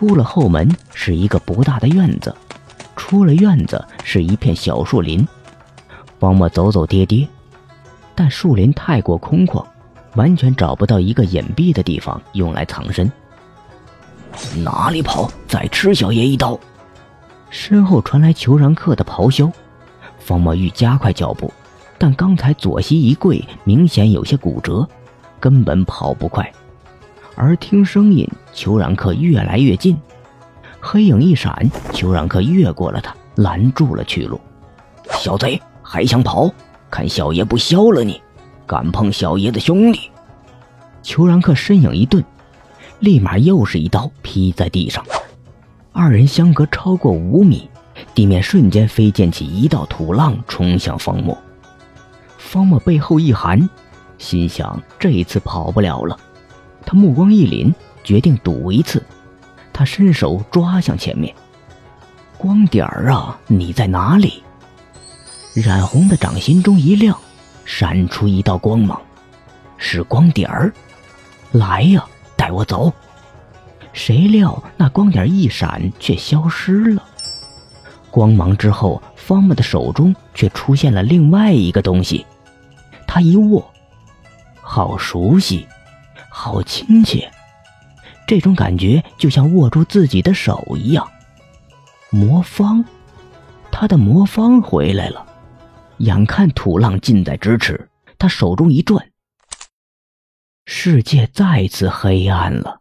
出了后门是一个不大的院子，出了院子是一片小树林。方墨走走跌跌，但树林太过空旷，完全找不到一个隐蔽的地方用来藏身。哪里跑？再吃小爷一刀！身后传来裘然客的咆哮，方墨欲加快脚步，但刚才左膝一跪，明显有些骨折，根本跑不快。而听声音，裘然客越来越近，黑影一闪，裘然客越过了他，拦住了去路。小贼还想跑？看小爷不削了你！敢碰小爷的兄弟！裘然客身影一顿，立马又是一刀劈在地上。二人相隔超过五米，地面瞬间飞溅起一道土浪，冲向方墨。方墨背后一寒，心想这一次跑不了了。他目光一凛，决定赌一次。他伸手抓向前面。光点儿啊，你在哪里？冉红的掌心中一亮，闪出一道光芒，是光点儿。来呀，带我走。谁料那光点一闪，却消失了。光芒之后，方木的手中却出现了另外一个东西。他一握，好熟悉，好亲切，这种感觉就像握住自己的手一样。魔方，他的魔方回来了。眼看土浪近在咫尺，他手中一转，世界再次黑暗了。